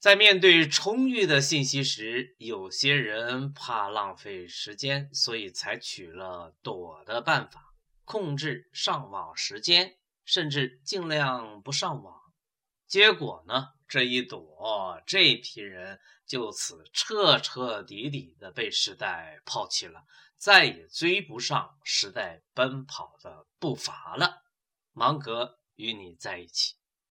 在面对充裕的信息时有些人怕浪费时间所以采取了躲的办法控制上网时间甚至尽量不上网。结果呢这一躲这批人就此彻彻底底的被时代抛弃了再也追不上时代奔跑的步伐了。芒格与你在一起。